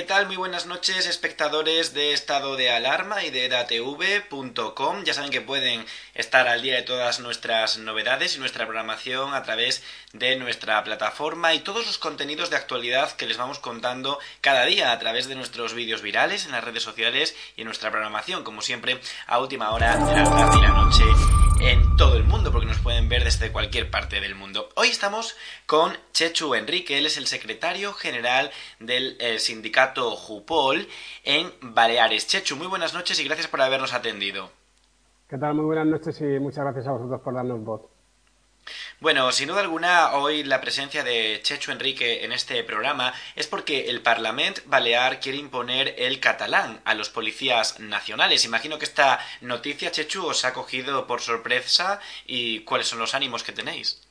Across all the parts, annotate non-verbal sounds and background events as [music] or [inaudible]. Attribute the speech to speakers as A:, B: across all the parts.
A: ¿Qué tal? Muy buenas noches, espectadores de Estado de Alarma y de edatv.com. Ya saben que pueden estar al día de todas nuestras novedades y nuestra programación a través de nuestra plataforma y todos los contenidos de actualidad que les vamos contando cada día a través de nuestros vídeos virales en las redes sociales y en nuestra programación, como siempre, a última hora de la tarde y la noche en todo el mundo, porque nos pueden ver desde cualquier parte del mundo. Hoy estamos con Chechu Enrique, él es el secretario general del eh, sindicato Jupol en Baleares. Chechu, muy buenas noches y gracias por habernos atendido.
B: ¿Qué tal? Muy buenas noches y muchas gracias a vosotros por darnos voz.
A: Bueno, sin duda alguna, hoy la presencia de Chechu Enrique en este programa es porque el Parlamento Balear quiere imponer el catalán a los policías nacionales. Imagino que esta noticia, Chechu, os ha cogido por sorpresa y cuáles son los ánimos que tenéis.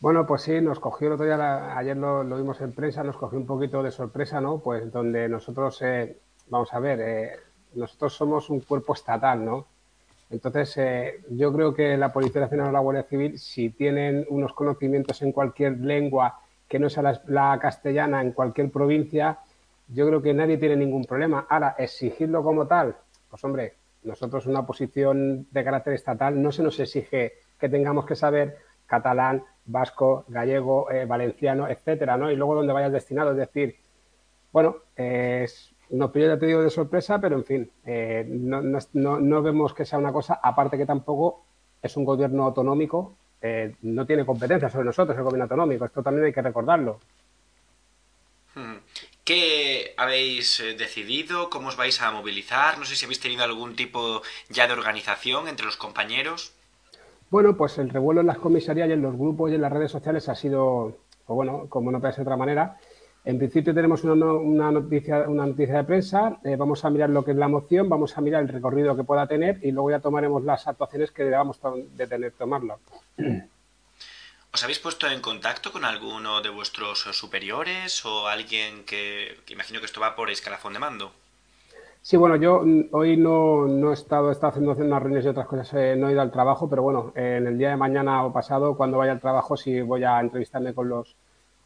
B: Bueno, pues sí, nos cogió el otro día, ayer lo, vimos en prensa, nos cogió un poquito de sorpresa, ¿no? Pues donde nosotros, eh, vamos a ver, eh, nosotros somos un cuerpo estatal, ¿no? Entonces, eh, yo creo que la Policía Nacional o la Guardia Civil, si tienen unos conocimientos en cualquier lengua que no sea la, castellana en cualquier provincia, yo creo que nadie tiene ningún problema. Ahora, exigirlo como tal, pues hombre, nosotros una posición de carácter estatal no se nos exige que tengamos que saber catalán, vasco, gallego, eh, valenciano, etcétera, ¿no? Y luego donde vayas destinado, es decir, bueno, es nos pilló, ya te digo, de sorpresa, pero en fin, eh, no, vemos que sea una cosa, aparte que tampoco es un gobierno autonómico, eh, no tiene competencia sobre nosotros el gobierno autonómico, esto también hay que recordarlo.
A: Hmm. ¿Qué habéis eh, decidido? ¿Cómo os vais a movilizar? No sé si habéis tenido algún tipo ya de organización entre los compañeros.
B: Bueno, pues el revuelo en las comisarías y en los grupos y en las redes sociales ha sido, pues bueno, como no puede ser de otra manera, en principio tenemos una, noticia, una noticia de prensa, eh, vamos a mirar lo que es la moción, vamos a mirar el recorrido que pueda tener y luego ya tomaremos las actuaciones que debamos de tener tomarlo. [clears throat]
A: ¿Os habéis puesto en contacto con alguno de vuestros superiores o alguien que, imagino que esto va por escalafón de mando?
B: Sí, bueno, yo mm, hoy no, he estado, he estado haciendo unas reuniones y otras cosas, eh, no he ido al trabajo, pero bueno, en el día de mañana o pasado, cuando vaya al trabajo, sí voy a entrevistarme con los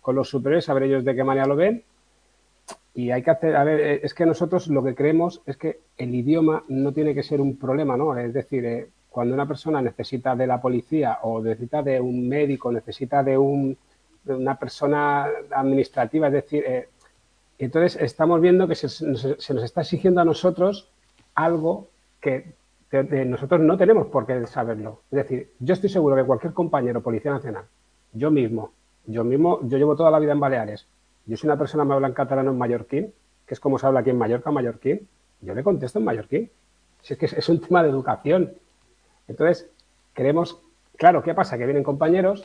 B: con los superiores, a ver ellos de qué manera lo ven. Y hay que hacer, a ver, eh, es que nosotros lo que creemos es que el idioma no tiene que ser un problema, ¿no? Es decir, eh, cuando una persona necesita de la policía o necesita de un médico, necesita de, un, una persona administrativa, es decir, eh, entonces estamos viendo que se, nos está exigiendo a nosotros algo que nosotros no tenemos por qué saberlo. Es decir, yo estoy seguro que cualquier compañero Policía Nacional, yo mismo, yo mismo, yo llevo toda la vida en Baleares. Yo soy una persona que me habla en catalán en mallorquín, que es como se habla aquí en Mallorca, mallorquín. Yo le contesto en mallorquín. Si es que es, un tema de educación. Entonces, queremos, claro, ¿qué pasa? Que vienen compañeros,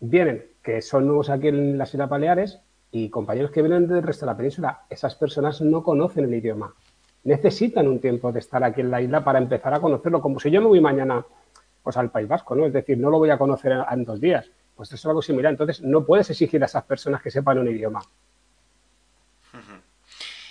B: vienen, que son nuevos aquí en las Islas Baleares, y compañeros que vienen del resto de la península. Esas personas no conocen el idioma. Necesitan un tiempo de estar aquí en la isla para empezar a conocerlo, como si yo me voy mañana pues, al País Vasco, ¿no? Es decir, no lo voy a conocer en dos días pues eso es algo similar. Entonces, no puedes exigir a esas personas que sepan un idioma.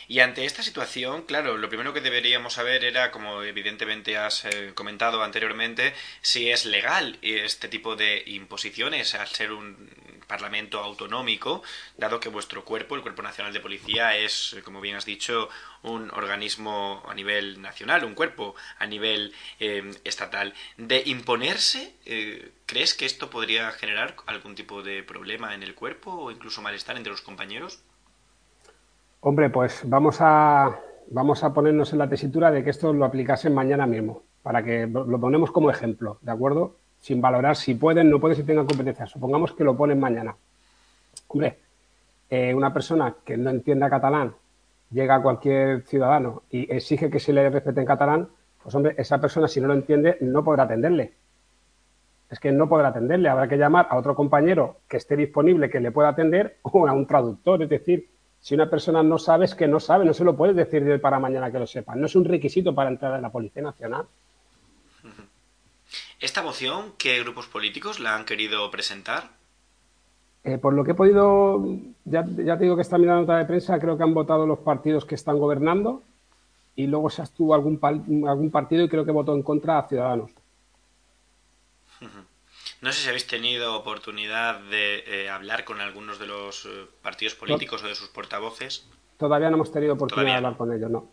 A: Y ante esta situación, claro, lo primero que deberíamos saber era, como evidentemente has eh, comentado anteriormente, si es legal este tipo de imposiciones al ser un Parlamento autonómico, dado que vuestro cuerpo, el Cuerpo Nacional de Policía, es, como bien has dicho, un organismo a nivel nacional, un cuerpo a nivel eh, estatal. De imponerse, eh, ¿crees que esto podría generar algún tipo de problema en el cuerpo o incluso malestar entre los compañeros?
B: Hombre, pues vamos a, vamos a ponernos en la tesitura de que esto lo aplicasen mañana mismo, para que lo ponemos como ejemplo, ¿de acuerdo? sin valorar si pueden, no pueden, si tengan competencia. Supongamos que lo ponen mañana. Hombre, eh, una persona que no entienda catalán llega a cualquier ciudadano y exige que se le respete en catalán, pues hombre, esa persona si no lo entiende no podrá atenderle. Es que no podrá atenderle, habrá que llamar a otro compañero que esté disponible, que le pueda atender, [laughs] o a un traductor. Es decir, si una persona no sabe, es que no sabe, no se lo puedes decir de hoy para mañana que lo sepa. No es un requisito para entrar en la Policía Nacional. [laughs]
A: ¿Esta moción qué grupos políticos la han querido presentar?
B: Eh, por lo que he podido, ya, te digo que está mirando nota de prensa, creo que han votado los partidos que están gobernando y luego se estuvo algún, algún partido y creo que votó en contra a Ciudadanos. [laughs]
A: No sé si habéis tenido oportunidad de eh, hablar con algunos de los eh, partidos políticos o de sus portavoces.
B: Todavía no hemos tenido oportunidad de hablar con ellos, no.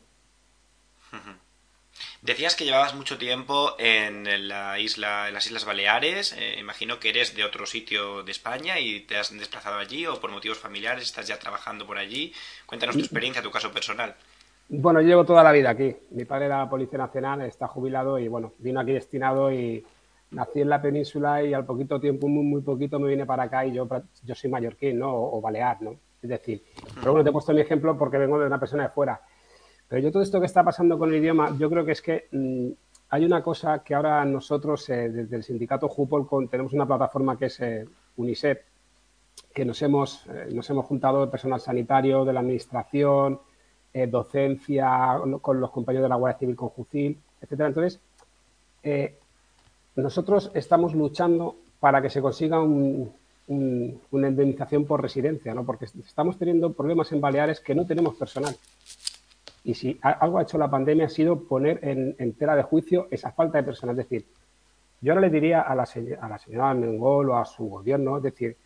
A: Decías que llevabas mucho tiempo en la isla, en las Islas Baleares. Eh, imagino que eres de otro sitio de España y te has desplazado allí o por motivos familiares estás ya trabajando por allí. Cuéntanos tu mm. experiencia, tu caso personal.
B: Bueno, llevo toda la vida aquí. Mi padre era Policía Nacional, está jubilado y bueno, vino aquí destinado y nací en la península y al poquito tiempo, muy, muy poquito, me vine para acá y yo, yo soy mallorquín, ¿no? O, balear, ¿no? Es decir, pero bueno, te he puesto mi ejemplo porque vengo de una persona de fuera. Pero yo todo esto que está pasando con el idioma, yo creo que es que mm, hay una cosa que ahora nosotros, eh, desde el sindicato Jupol, tenemos una plataforma que es eh, UNICEF, que nos hemos, eh, nos hemos juntado personal sanitario, de la administración, docencia, con los compañeros de la Guardia Civil con Jucil, etcétera. Entonces, nosotros estamos luchando para que se consiga una indemnización por residencia, ¿no? porque estamos teniendo problemas en Baleares que no tenemos personal. Y si algo ha hecho la pandemia ha sido poner en, tela de juicio esa falta de personal. Es decir, yo ahora le diría a la, a la señora Mengol o a su gobierno, es decir,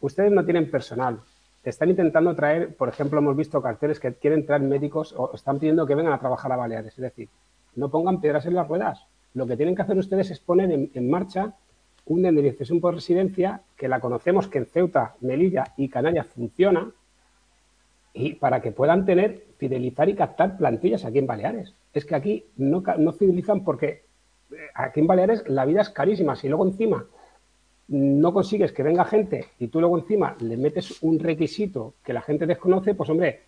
B: ustedes no tienen personal. Están intentando traer, por ejemplo, hemos visto carteles que quieren traer médicos o están pidiendo que vengan a trabajar a Baleares. Es decir, no pongan piedras en las ruedas. Lo que tienen que hacer ustedes es poner en, en marcha una indemnización por residencia que la conocemos que en Ceuta, Melilla y Canarias funciona, y para que puedan tener, fidelizar y captar plantillas aquí en Baleares. Es que aquí no, no fidelizan porque eh, aquí en Baleares la vida es carísima. Si luego encima no consigues que venga gente y tú luego encima le metes un requisito que la gente desconoce, pues hombre,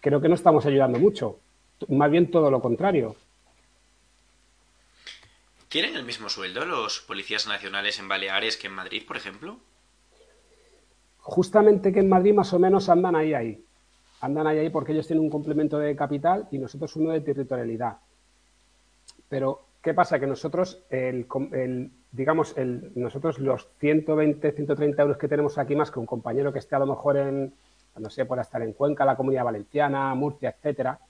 B: creo que no estamos ayudando mucho. Más bien todo lo contrario.
A: ¿Tienen el mismo sueldo los policías nacionales en Baleares que en Madrid, por ejemplo?
B: Justamente que en Madrid más o menos andan ahí ahí andan ahí porque ellos tienen un complemento de capital y nosotros uno de territorialidad. Pero, ¿qué pasa? Que nosotros, el, digamos, el, nosotros los 120, 130 euros que tenemos aquí más que un compañero que esté a lo mejor en, no sé, por estar en Cuenca, la Comunidad Valenciana, Murcia, etcétera,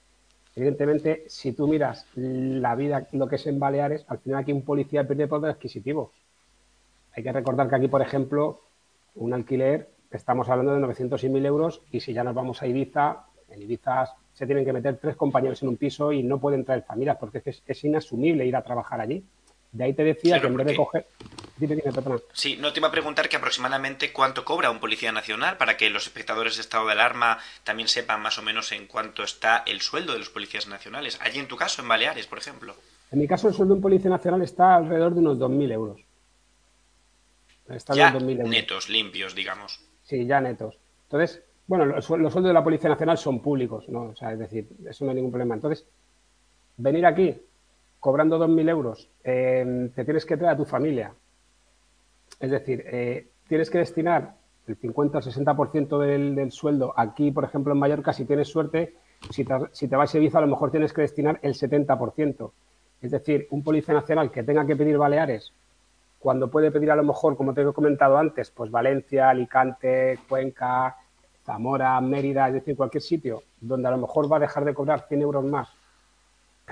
B: evidentemente, si tú miras la vida, lo que es en Baleares, al final aquí un policía pierde poder adquisitivo. Hay que recordar que aquí, por ejemplo, un alquiler estamos hablando de 900 y 1000 euros y si ya nos vamos a Ibiza, en Ibiza se tienen que meter tres compañeros en un piso y no pueden traer familias porque es, inasumible ir a trabajar allí. De ahí te decía que en vez de coger...
A: Sí, no te iba a preguntar que aproximadamente cuánto cobra un policía nacional para que los espectadores de estado de alarma también sepan más o menos en cuánto está el sueldo de los policías nacionales. Allí en tu caso, en Baleares, por ejemplo.
B: En mi caso, el sueldo de un policía nacional está alrededor de unos 2.000 euros.
A: Está ya netos, limpios, digamos.
B: Sí, ya netos. Entonces, bueno, los, sueldos de la Policía Nacional son públicos, ¿no? O sea, es decir, eso no hay ningún problema. Entonces, venir aquí cobrando 2.000 euros, eh, te tienes que traer a tu familia. Es decir, eh, tienes que destinar el 50 o 60% del, del sueldo aquí, por ejemplo, en Mallorca, si tienes suerte, si te, si te vas a Ibiza, a lo mejor tienes que destinar el 70%. Es decir, un policía nacional que tenga que pedir Baleares cuando puede pedir a lo mejor, como te he comentado antes, pues Valencia, Alicante, Cuenca, Zamora, Mérida, es decir, cualquier sitio donde a lo mejor va a dejar de cobrar 100 euros más,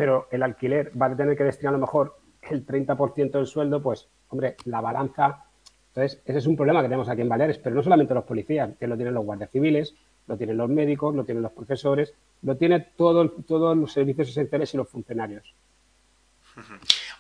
B: pero el alquiler va a tener que destinar a lo mejor el 30% del sueldo, pues, hombre, la balanza. Entonces, ese es un problema que tenemos aquí en Baleares, pero no solamente los policías, que lo tienen los guardias civiles, lo tienen los médicos, lo tienen los profesores, lo tienen todo, todos los servicios esenciales y los funcionarios.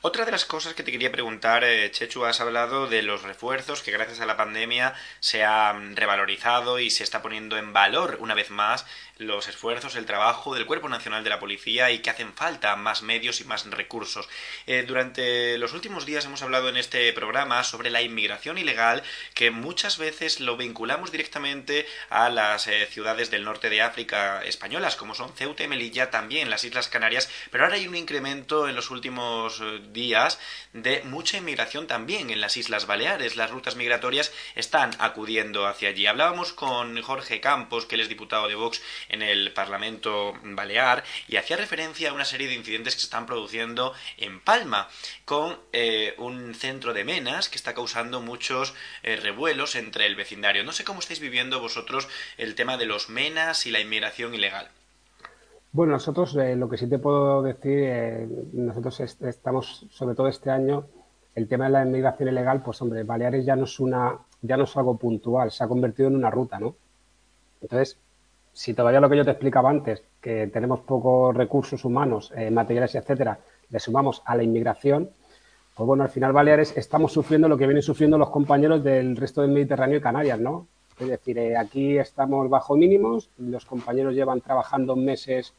A: Otra de las cosas que te quería preguntar, eh, Chechu, has hablado de los refuerzos que gracias a la pandemia se han revalorizado y se está poniendo en valor una vez más los esfuerzos, el trabajo del Cuerpo Nacional de la Policía y que hacen falta más medios y más recursos. Eh, durante los últimos días hemos hablado en este programa sobre la inmigración ilegal que muchas veces lo vinculamos directamente a las eh, ciudades del norte de África españolas como son Ceuta y Melilla, también las Islas Canarias, pero ahora hay un incremento en los últimos días de mucha inmigración también en las Islas Baleares. Las rutas migratorias están acudiendo hacia allí. Hablábamos con Jorge Campos, que él es diputado de Vox en el Parlamento Balear, y hacía referencia a una serie de incidentes que se están produciendo en Palma, con eh, un centro de menas que está causando muchos eh, revuelos entre el vecindario. No sé cómo estáis viviendo vosotros el tema de los menas y la inmigración ilegal.
B: Bueno, nosotros eh, lo que sí te puedo decir, eh, nosotros estamos, sobre todo este año, el tema de la inmigración ilegal, pues hombre, Baleares ya no es una, ya no es algo puntual, se ha convertido en una ruta, ¿no? Entonces, si todavía lo que yo te explicaba antes, que tenemos pocos recursos humanos, eh, materiales, etcétera, le sumamos a la inmigración, pues bueno, al final Baleares estamos sufriendo lo que vienen sufriendo los compañeros del resto del Mediterráneo y Canarias, ¿no? Es decir, eh, aquí estamos bajo mínimos, los compañeros llevan trabajando meses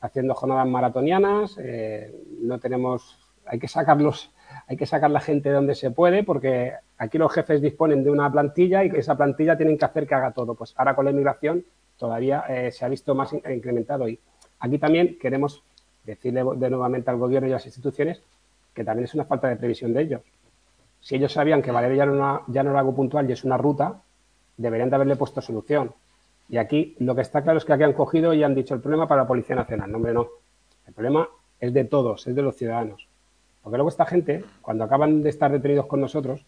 B: haciendo jornadas maratonianas, eh, no tenemos, hay que sacarlos, hay que sacar la gente de donde se puede, porque aquí los jefes disponen de una plantilla y esa plantilla tienen que hacer que haga todo. Pues ahora con la inmigración todavía eh, se ha visto más incrementado. Y aquí también queremos decirle de nuevamente al gobierno y a las instituciones que también es una falta de previsión de ellos. Si ellos sabían que Valeria ya no, era algo puntual y es una ruta, deberían de haberle puesto solución. Y aquí lo que está claro es que aquí han cogido y han dicho el problema para la Policía Nacional. No, hombre, no. El problema es de todos, es de los ciudadanos. Porque luego esta gente, cuando acaban de estar detenidos con nosotros,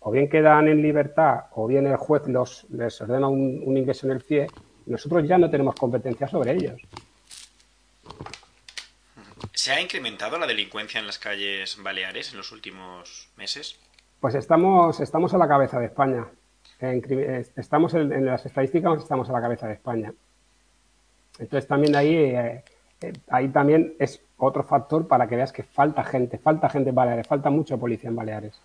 B: o bien quedan en libertad o bien el juez los, les ordena un, ingreso en el CIE, nosotros ya no tenemos competencia sobre ellos.
A: ¿Se ha incrementado la delincuencia en las calles baleares en los últimos meses?
B: Pues estamos, estamos a la cabeza de España. Estamos en, las estadísticas estamos a la cabeza de España. Entonces también ahí, eh, eh, ahí también es otro factor para que veas que falta gente, falta gente en Baleares, falta mucha policía en Baleares.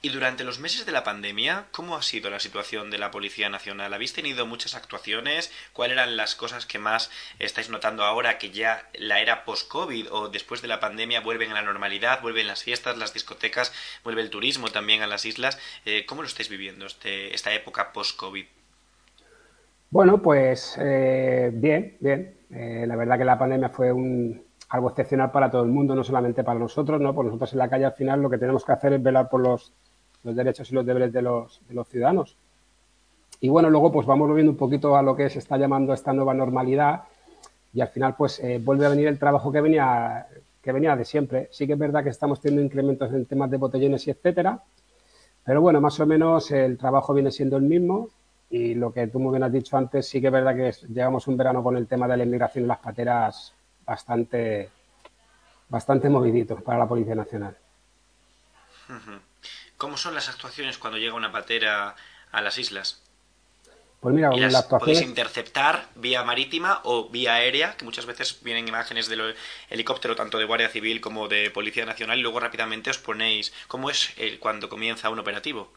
A: Y durante los meses de la pandemia, ¿cómo ha sido la situación de la Policía Nacional? ¿Habéis tenido muchas actuaciones? ¿Cuáles eran las cosas que más estáis notando ahora que ya la era post-COVID o después de la pandemia vuelven a la normalidad, vuelven las fiestas, las discotecas, vuelve el turismo también a las islas? Eh, ¿Cómo lo estáis viviendo este, esta época post-COVID?
B: Bueno, pues eh, bien, bien. Eh, la verdad que la pandemia fue un, algo excepcional para todo el mundo, no solamente para nosotros, ¿no? Por nosotros en la calle al final lo que tenemos que hacer es velar por los los derechos y los deberes de los, de los ciudadanos. Y bueno, luego pues vamos volviendo un poquito a lo que se está llamando esta nueva normalidad y al final pues eh, vuelve a venir el trabajo que venía, que venía de siempre. Sí que es verdad que estamos teniendo incrementos en temas de botellones y etcétera, pero bueno, más o menos el trabajo viene siendo el mismo y lo que tú muy bien has dicho antes, sí que es verdad que llegamos un verano con el tema de la inmigración en las pateras bastante, bastante moviditos para la Policía Nacional.
A: ¿Cómo son las actuaciones cuando llega una patera a las islas?
B: Pues mira,
A: las la podéis interceptar vía marítima o vía aérea, que muchas veces vienen imágenes del helicóptero tanto de Guardia Civil como de Policía Nacional y luego rápidamente os ponéis. ¿Cómo es el, cuando comienza un operativo?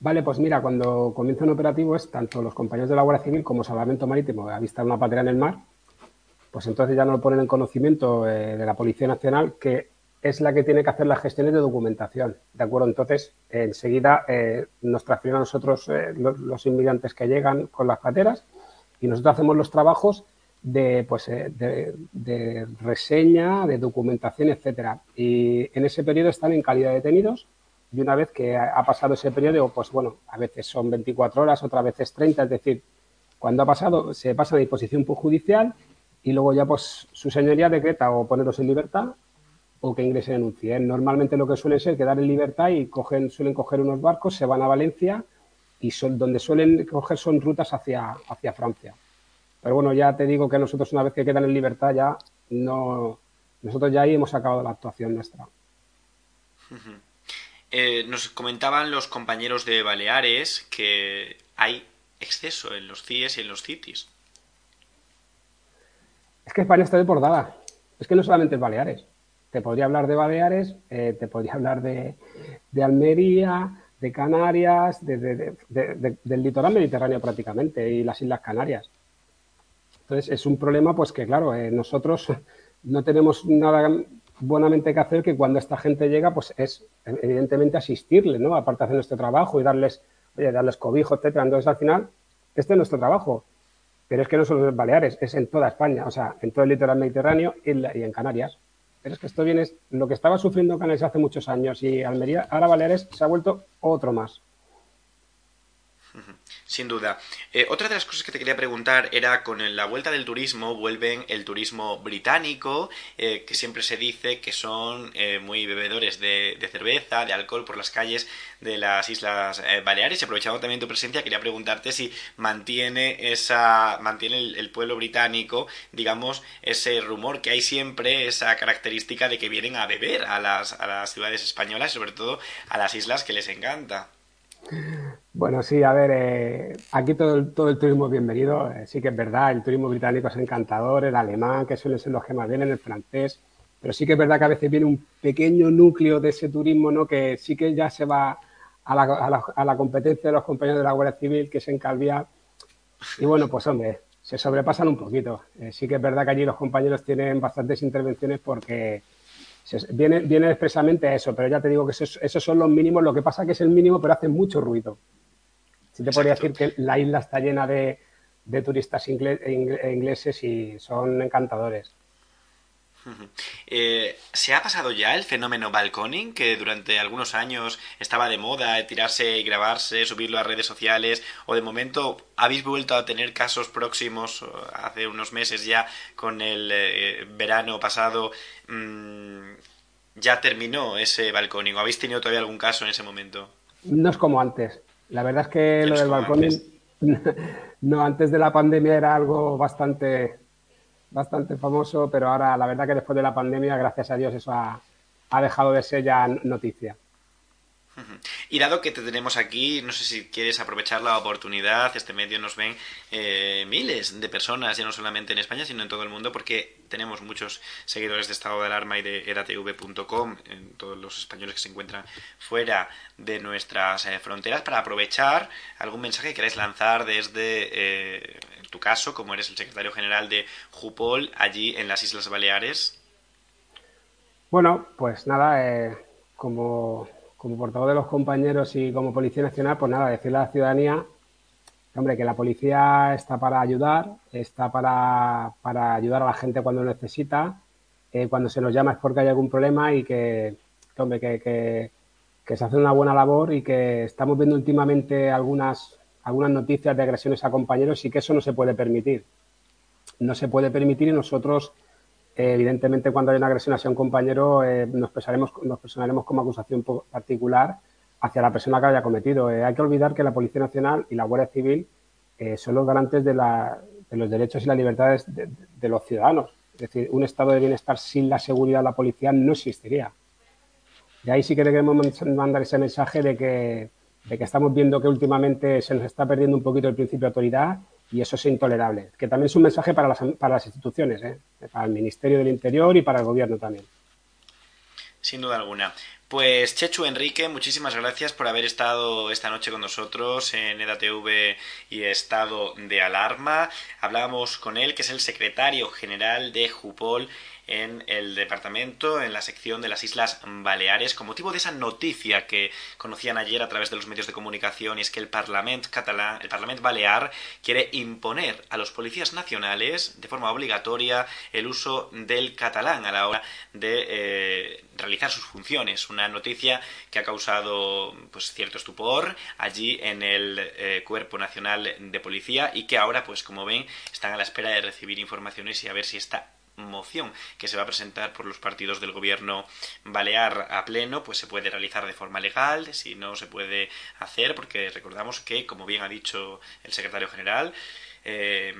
B: Vale, pues mira, cuando comienza un operativo es tanto los compañeros de la Guardia Civil como Salvamento Marítimo a vista de una patera en el mar, pues entonces ya nos lo ponen en conocimiento eh, de la Policía Nacional que es la que tiene que hacer las gestiones de documentación. ¿De acuerdo? Entonces, enseguida eh, nos transfieren a nosotros eh, los, inmigrantes que llegan con las pateras y nosotros hacemos los trabajos de, pues, eh, de, reseña, de documentación, etcétera. Y en ese periodo están en calidad de detenidos y una vez que ha pasado ese periodo, pues bueno, a veces son 24 horas, otras veces 30, es decir, cuando ha pasado se pasa a disposición judicial y luego ya pues su señoría decreta o ponerlos en libertad o que ingresen en un CIE. Normalmente lo que suele ser quedar en libertad y cogen, suelen coger unos barcos, se van a Valencia y son, donde suelen coger son rutas hacia, hacia Francia. Pero bueno, ya te digo que nosotros una vez que quedan en libertad ya no... Nosotros ya ahí hemos acabado la actuación nuestra.
A: Eh, nos comentaban los compañeros de Baleares que hay exceso en los CIEs y en los CITIs.
B: Es que España está desbordada. Es que no solamente es Baleares. Te podría hablar de Baleares, eh, te podría hablar de, Almería, de Canarias, del litoral mediterráneo prácticamente y las Islas Canarias. Entonces es un problema pues que claro, eh, nosotros [laughs] no tenemos nada buenamente que hacer que cuando esta gente llega pues es evidentemente asistirle, ¿no? Aparte de hacer nuestro trabajo y darles, oye, darles cobijo, etcétera. Entonces al final este es nuestro trabajo. Pero es que no solo en Baleares, es en toda España, o sea, en todo el litoral mediterráneo y en Canarias. Pero es que esto viene, lo que estaba sufriendo Canales hace muchos años y Almería, ahora Baleares se ha vuelto otro más.
A: Sin duda. Eh, otra de las cosas que te quería preguntar era con la vuelta del turismo, vuelven el turismo británico, eh, que siempre se dice que son eh, muy bebedores de, cerveza, de alcohol por las calles de las Islas Baleares. Y aprovechando también tu presencia, quería preguntarte si mantiene esa, mantiene el, pueblo británico, digamos, ese rumor que hay siempre, esa característica de que vienen a beber a las, a las ciudades españolas, sobre todo a las islas que les encanta.
B: Bueno, sí, a ver, eh, aquí todo el, todo el turismo es bienvenido. Eh, sí que es verdad, el turismo británico es encantador, el alemán, que suelen ser los que más vienen, el francés. Pero sí que es verdad que a veces viene un pequeño núcleo de ese turismo, ¿no? Que sí que ya se va a la, a la, a la competencia de los compañeros de la Guardia Civil, que es en Calviá. Y bueno, pues hombre, se sobrepasan un poquito. Eh, sí que es verdad que allí los compañeros tienen bastantes intervenciones porque viene, viene expresamente eso, pero ya te digo que esos, esos, son los mínimos. Lo que pasa que es el mínimo, pero hace mucho ruido. Sí te podría decir que la isla está llena de, de turistas ingle, ingleses y son encantadores.
A: Eh, ¿Se ha pasado ya el fenómeno balconing, que durante algunos años estaba de moda tirarse y grabarse, subirlo a redes sociales? ¿O de momento habéis vuelto a tener casos próximos hace unos meses ya con el eh, verano pasado? Mmm, ¿Ya terminó ese balconing? ¿O habéis tenido todavía algún caso en ese momento?
B: No es como antes. La verdad es que lo del balconing, [laughs] no, antes de la pandemia era algo bastante bastante famoso, pero ahora la verdad que después de la pandemia, gracias a Dios, eso ha, dejado de ser ya noticia.
A: Y dado que te tenemos aquí, no sé si quieres aprovechar la oportunidad, este medio nos ven eh, miles de personas, ya no solamente en España, sino en todo el mundo, porque tenemos muchos seguidores de Estado de Alarma y de edatv.com, en todos los españoles que se encuentran fuera de nuestras eh, fronteras, para aprovechar algún mensaje que queráis lanzar desde, eh, tu caso, como eres el secretario general de Jupol, allí en las Islas Baleares.
B: Bueno, pues nada, eh, como como portavoz de los compañeros y como Policía Nacional, pues nada, decirle a la ciudadanía, hombre, que la policía está para ayudar, está para, para ayudar a la gente cuando necesita, eh, cuando se nos llama es porque hay algún problema y que, que hombre, que, que, que, se hace una buena labor y que estamos viendo últimamente algunas, algunas noticias de agresiones a compañeros y que eso no se puede permitir. No se puede permitir y nosotros eh, evidentemente, cuando hay una agresión hacia un compañero, eh, nos, pesaremos, nos personaremos como acusación particular hacia la persona que haya cometido. Eh, hay que olvidar que la Policía Nacional y la Guardia Civil eh, son los garantes de, la, de, los derechos y las libertades de, de, de, los ciudadanos. Es decir, un estado de bienestar sin la seguridad de la policía no existiría. Y ahí sí que queremos mandar ese mensaje de que, de que estamos viendo que últimamente se nos está perdiendo un poquito el principio de autoridad y eso es intolerable. Que también es un mensaje para las, para las instituciones, ¿eh? para el Ministerio del Interior y para el Gobierno también.
A: Sin duda alguna. Pues Chechu Enrique, muchísimas gracias por haber estado esta noche con nosotros en EDATV y Estado de Alarma. Hablábamos con él, que es el secretario general de Jupol en el departamento, en la sección de las Islas Baleares, con motivo de esa noticia que conocían ayer a través de los medios de comunicación, y es que el Parlamento catalán, el Parlamento Balear, quiere imponer a los policías nacionales de forma obligatoria el uso del catalán a la hora de eh, realizar sus funciones. Una noticia que ha causado pues cierto estupor allí en el eh, Cuerpo Nacional de Policía y que ahora, pues como ven, están a la espera de recibir informaciones y a ver si esta moción que se va a presentar por los partidos del gobierno balear a pleno, pues se puede realizar de forma legal, si no se puede hacer, porque recordamos que, como bien ha dicho el secretario general, eh,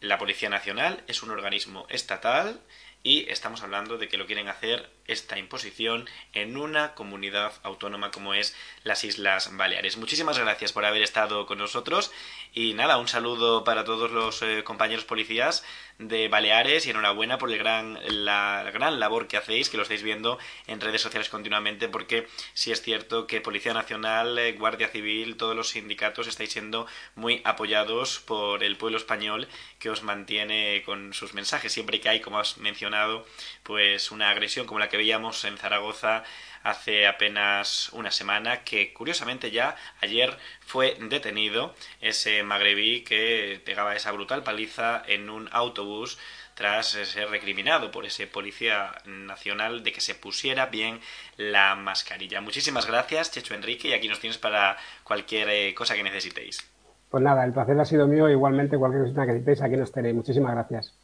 A: la Policía Nacional es un organismo estatal y estamos hablando de que lo quieren hacer esta imposición en una comunidad autónoma como es las Islas Baleares. Muchísimas gracias por haber estado con nosotros y nada, un saludo para todos los eh, compañeros policías de Baleares y enhorabuena por el gran, la, gran labor que hacéis, que lo estáis viendo en redes sociales continuamente, porque sí es cierto que Policía Nacional, eh, Guardia Civil, todos los sindicatos estáis siendo muy apoyados por el pueblo español que os mantiene con sus mensajes. Siempre que hay, como has mencionado, pues una agresión como la que veíamos en Zaragoza hace apenas una semana, que curiosamente ya ayer fue detenido ese magrebí que pegaba esa brutal paliza en un autobús tras ser recriminado por ese policía nacional de que se pusiera bien la mascarilla. Muchísimas gracias, Checho Enrique, y aquí nos tienes para cualquier eh, cosa que necesitéis.
B: Pues nada, el placer ha sido mío, igualmente cualquier cosa que necesitéis, aquí nos tenéis. Muchísimas gracias.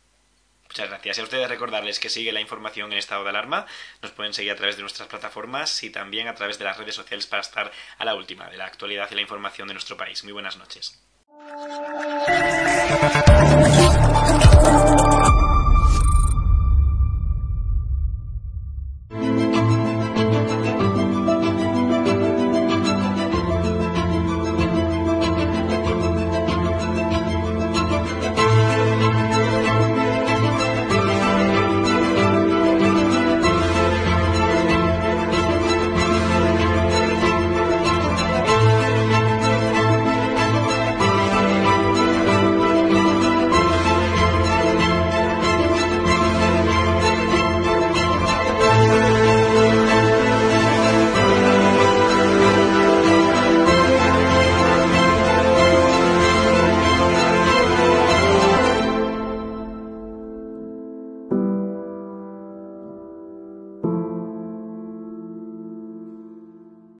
A: Muchas gracias. Y a ustedes recordarles que sigue la información en estado de alarma. Nos pueden seguir a través de nuestras plataformas y también a través de las redes sociales para estar a la última de la actualidad y la información de nuestro país. Muy buenas noches.